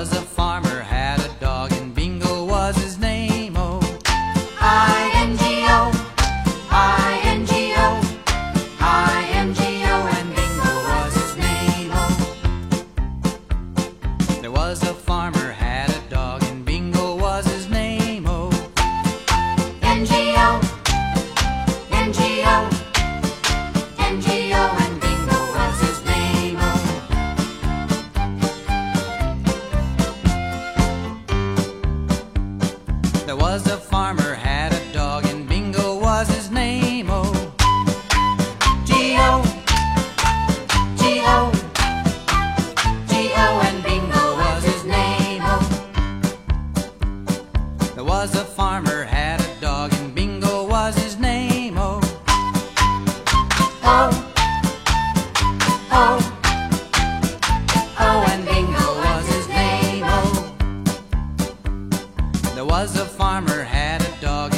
was a farmer, had a dog, and Bingo was his name. Oh, I N G O, I N G O, I N G O, and Bingo was his name. Oh, there was a farmer, had a dog, and Bingo was his name. Oh, N G O, N G O, N G O. There was a farmer had a dog, and Bingo was his name. Oh, G-O, G-O, G-O, and Bingo was his name. Oh, there was a farmer had a dog. There was a farmer had a dog